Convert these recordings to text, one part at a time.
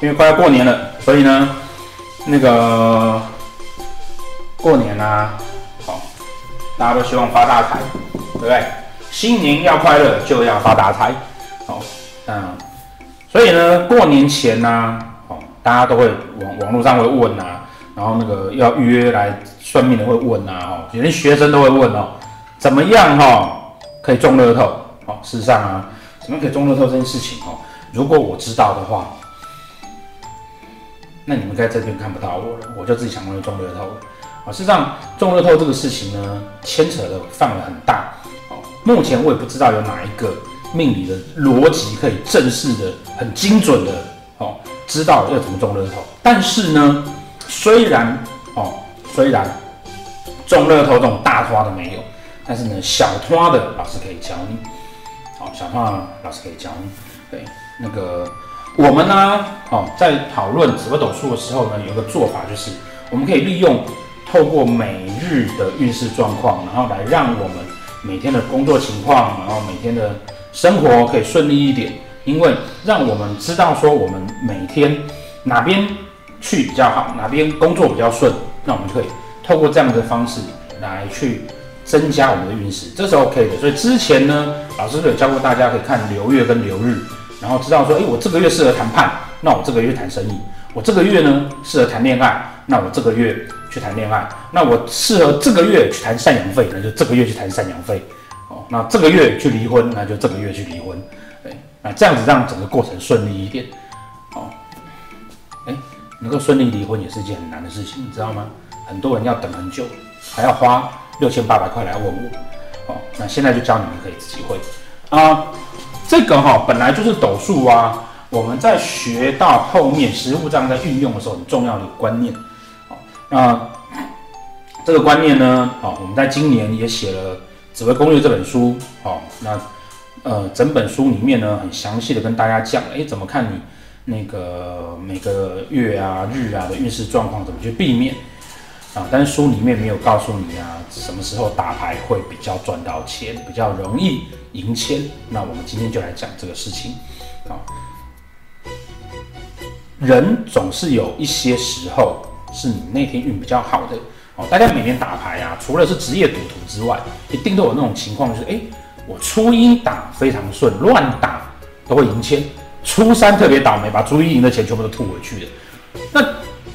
因为快要过年了，所以呢，那个过年啊，好，大家都希望发大财，对不对？新年要快乐，就要发大财，好，嗯，所以呢，过年前呢、哦，大家都会网网络上会问啊，然后那个要预约来算命的会问啊，哦，连学生都会问哦，怎么样哈、哦，可以中乐透？哦，事实上啊，怎么可以中乐透这件事情哦，如果我知道的话。那你们在这边看不到我了，我就自己想办法中乐透了。啊，事实上中乐透这个事情呢，牵扯的范围很大。哦，目前我也不知道有哪一个命理的逻辑可以正式的、很精准的哦，知道要怎么中乐透。但是呢，虽然哦，虽然中乐透这种大花的没有，但是呢，小花的老师可以教你。好，小花老师可以教你。对，那个。我们呢，哦，在讨论紫微斗数的时候呢，有个做法就是，我们可以利用透过每日的运势状况，然后来让我们每天的工作情况，然后每天的生活可以顺利一点。因为让我们知道说，我们每天哪边去比较好，哪边工作比较顺，那我们就可以透过这样的方式来去增加我们的运势，这是 OK 的。所以之前呢，老师有教过大家可以看流月跟流日。然后知道说，哎，我这个月适合谈判，那我这个月谈生意；我这个月呢适合谈恋爱，那我这个月去谈恋爱；那我适合这个月去谈赡养费，那就这个月去谈赡养费。哦，那这个月去离婚，那就这个月去离婚。对，那这样子让整个过程顺利一点。哦，哎，能够顺利离婚也是一件很难的事情，你知道吗？很多人要等很久，还要花六千八百块来问我。哦，那现在就教你们可以自己会啊。这个哈本来就是斗数啊，我们在学到后面实务上在运用的时候很重要的观念。好，那这个观念呢，好，我们在今年也写了《紫微攻略》这本书。好，那呃整本书里面呢，很详细的跟大家讲，哎，怎么看你那个每个月啊、日啊的运势状况，怎么去避免。啊，但是书里面没有告诉你啊，什么时候打牌会比较赚到钱，比较容易赢钱。那我们今天就来讲这个事情。啊，人总是有一些时候是你那天运比较好的。哦，大家每天打牌啊，除了是职业赌徒之外，一定都有那种情况，就是哎，我初一打非常顺，乱打都会赢钱，初三特别倒霉，把初一赢的钱全部都吐回去了。那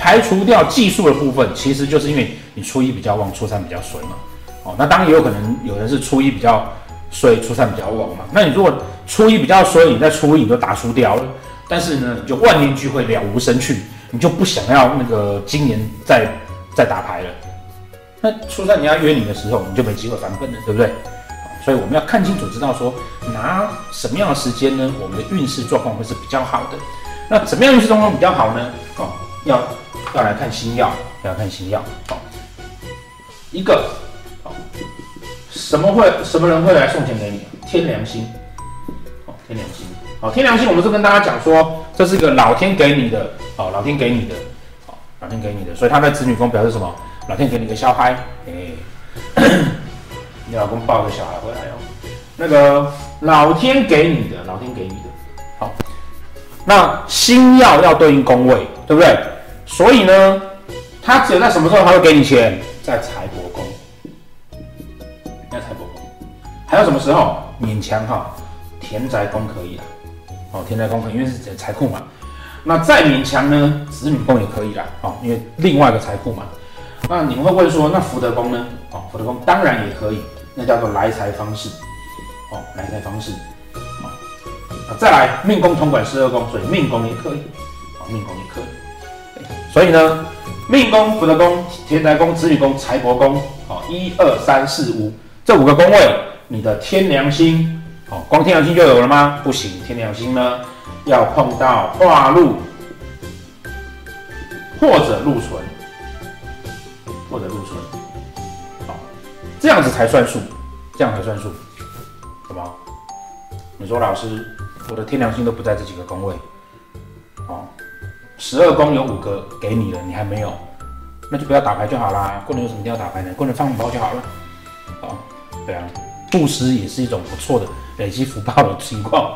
排除掉技术的部分，其实就是因为你初一比较旺，初三比较衰嘛。哦，那当然也有可能有人是初一比较衰，初三比较旺嘛。那你如果初一比较衰，你在初一你就打输掉了，但是呢，你就万念俱灰，了无生趣，你就不想要那个今年再再打牌了。那初三你要约你的时候，你就没机会翻本了，对不对？所以我们要看清楚，知道说拿什么样的时间呢，我们的运势状况会是比较好的。那怎么样运势状况比较好呢？哦，要。要来看星曜，要来看星曜。好，一个，好，什么会什么人会来送钱给你？天良心，好，天良心，好，天良心，我们是跟大家讲说，这是一个老天给你的，好，老天给你的，好，老天给你的，所以他在子女宫表示什么？老天给你个小孩，哎，你老公抱个小孩回来哦。那个老天给你的，老天给你的，好，那星曜要对应宫位，对不对？所以呢，他只有在什么时候他会给你钱？在财帛宫，在财帛宫。还有什么时候？勉强哈，田宅宫可以啦。哦，田宅宫可以，因为是财库嘛。那再勉强呢，子女宫也可以啦。哦，因为另外一个财库嘛。那你们会问说，那福德宫呢？哦，福德宫当然也可以，那叫做来财方式。哦，来财方式。哦，再来命宫统管十二宫，所以命宫也可以。哦，命宫也可以。所以呢，命宫、福德宫、天台宫、子女宫、财帛宫，好，一二三四五这五个宫位，你的天梁星，好，光天梁星就有了吗？不行，天梁星呢要碰到化禄或者禄存，或者禄存，好，这样子才算数，这样才算数，好不好？你说老师，我的天梁星都不在这几个宫位，十二宫有五个给你了，你还没有，那就不要打牌就好啦。过年有什么一定要打牌呢？过年放红包就好了。好，对啊，布施也是一种不错的累积福报的情况。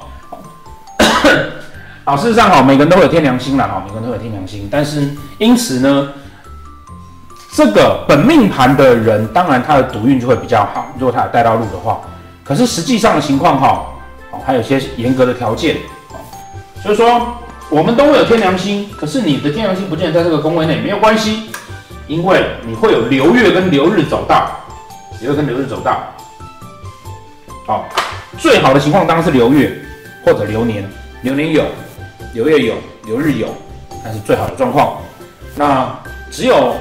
好，事实上好，每个人都有天良心啦，哈，每个人都有天良心，但是因此呢，这个本命盘的人，当然他的赌运就会比较好，如果他有带到路的话。可是实际上的情况哈，哦，还有一些严格的条件，所以说我们都会有天梁星，可是你的天梁星不见在这个宫位内，没有关系，因为你会有流月跟流日走到，流月跟流日走到，好，最好的情况当然是流月或者流年，流年有。流月有，流日有，那是最好的状况。那只有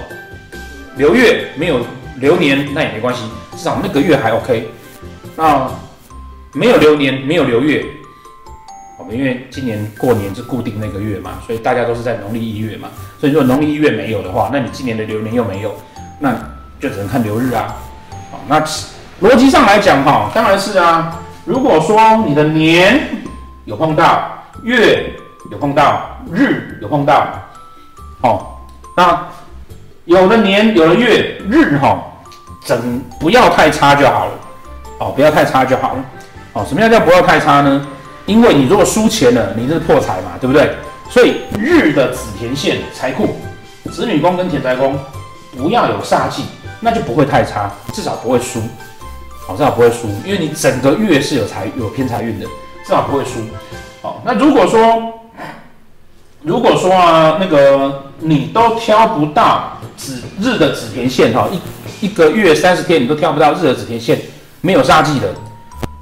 流月没有流年，那也没关系，至少那个月还 OK。那没有流年，没有流月，因为今年过年是固定那个月嘛，所以大家都是在农历一月嘛。所以如果农历一月没有的话，那你今年的流年又没有，那就只能看流日啊。好，那逻辑上来讲哈，当然是啊。如果说你的年有碰到月。有碰到日，有碰到，哦，那有了年，有了月，日哈、整不要太差就好了，哦，不要太差就好了，哦，什么样叫不要太差呢？因为你如果输钱了，你是破财嘛，对不对？所以日的子田线财库，子女宫跟田宅宫不要有煞气，那就不会太差，至少不会输，哦，至少不会输，因为你整个月是有财有偏财运的，至少不会输，哦，那如果说。如果说啊，那个你都挑不到子日的子田线哈，一一个月三十天你都挑不到日的子田线，没有煞气的，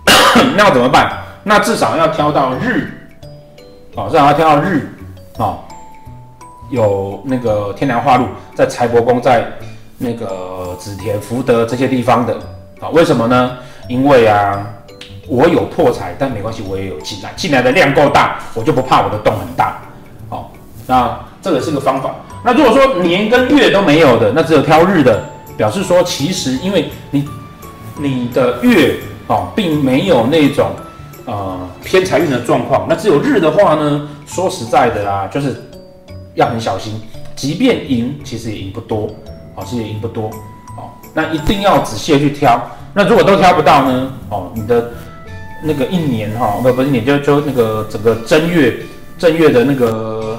那要怎么办？那至少要挑到日，哦，至少要挑到日，哦，有那个天梁化禄在财帛宫，在那个紫田福德这些地方的，啊，为什么呢？因为啊，我有破财，但没关系，我也有进来，进来的量够大，我就不怕我的洞很大。哦那这个是个方法。那如果说年跟月都没有的，那只有挑日的，表示说其实因为你你的月哦，并没有那种呃偏财运的状况。那只有日的话呢，说实在的啦，就是要很小心。即便赢，其实也赢不多，哦，其实也赢不多，哦。那一定要仔细的去挑。那如果都挑不到呢，哦，你的那个一年哈，不不是一年，就就那个整个正月正月的那个。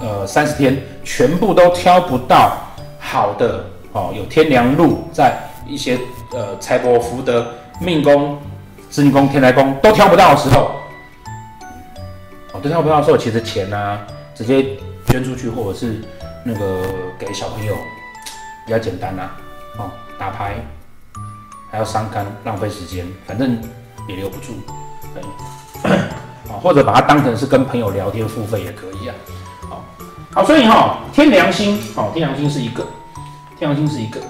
呃，三十天全部都挑不到好的哦，有天梁禄在一些呃财帛福德命宫、子女宫、天宅宫都挑不到的时候，哦，都挑不到的时候，其实钱呢、啊、直接捐出去，或者是那个给小朋友比较简单呐、啊，哦，打牌还要伤肝浪费时间，反正也留不住，对，啊，或者把它当成是跟朋友聊天付费也可以啊。好好，所以哈、哦，天良心，哦，天良心是一个，天良心是一个，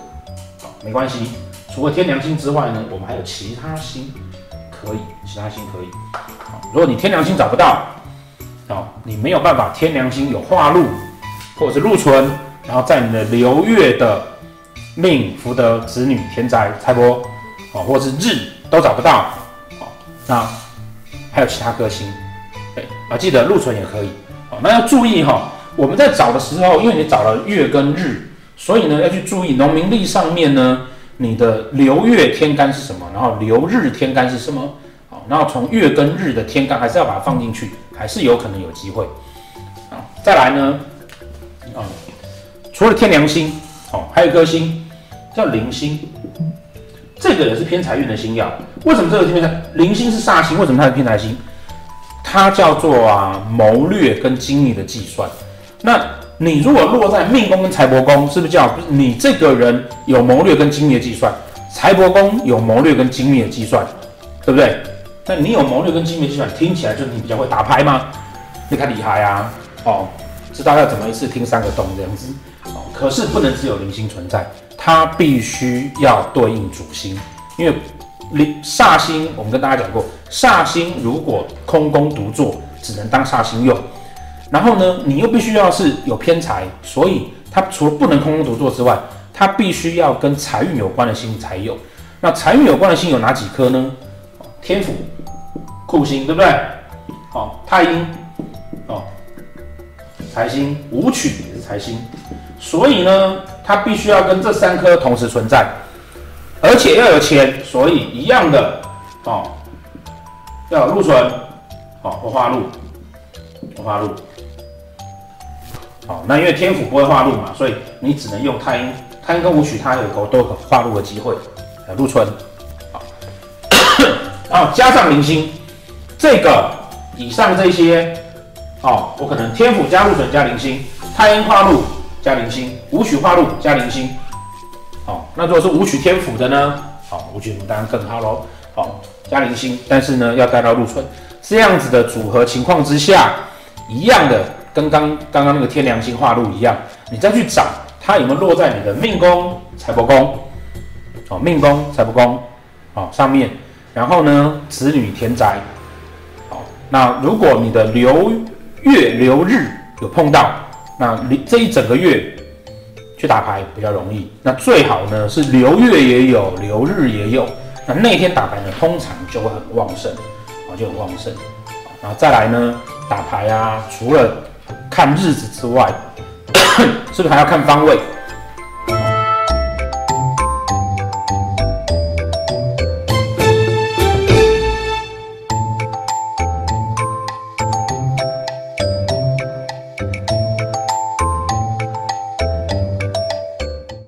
好，没关系。除了天良心之外呢，我们还有其他星可以，其他星可以。好，如果你天梁星找不到，哦，你没有办法，天梁星有化禄或者是禄存，然后在你的流月的命福德子女田宅财帛，哦，或者是日都找不到，好，那还有其他歌星，对，啊，记得禄存也可以，好，那要注意哈、哦。我们在找的时候，因为你找了月跟日，所以呢要去注意农民历上面呢，你的流月天干是什么，然后流日天干是什么，好，然后从月跟日的天干还是要把它放进去，还是有可能有机会。啊，再来呢，啊，除了天梁星，哦，还有一颗星叫灵星，这个也是偏财运的星曜。为什么这个偏财？灵星是煞星，为什么它是偏财星？它叫做啊谋略跟精密的计算。那你如果落在命宫跟财帛宫，是不是叫你这个人有谋略跟精密的计算？财帛宫有谋略跟精密的计算，对不对？那你有谋略跟精密的计算，听起来就是你比较会打牌吗？你看厉害啊！哦，知道要怎么一次听三个洞这样子哦。可是不能只有铃星存在，它必须要对应主星，因为铃煞星我们跟大家讲过，煞星如果空宫独坐，只能当煞星用。然后呢，你又必须要是有偏财，所以它除了不能空空独坐之外，它必须要跟财运有关的星才有。那财运有关的星有哪几颗呢？天府、库星，对不对？哦，太阴，哦，财星，武曲也是财星。所以呢，它必须要跟这三颗同时存在，而且要有钱，所以一样的，哦，要有禄存，哦，或化禄。化禄。好，那因为天府不会化禄嘛，所以你只能用太阴，太阴跟武曲它有个都有化禄的机会。呃禄春，好，然后加上零星，这个以上这些，哦，我可能天府加禄存加零星，太阴化禄加零星，武曲化禄加零星。好，那如果是武曲天府的呢？好，武曲当然更好喽。好，加零星，但是呢要带到禄春，这样子的组合情况之下，一样的。跟刚刚刚那个天梁星化禄一样，你再去找它有没有落在你的命宫、财帛宫，哦，命宫、财帛宫，哦上面，然后呢，子女田宅，好，那如果你的流月流日有碰到，那这一整个月去打牌比较容易。那最好呢是流月也有，流日也有，那那天打牌呢通常就会很旺盛，啊就很旺盛，然后再来呢打牌啊，除了看日子之外，是不是还要看方位？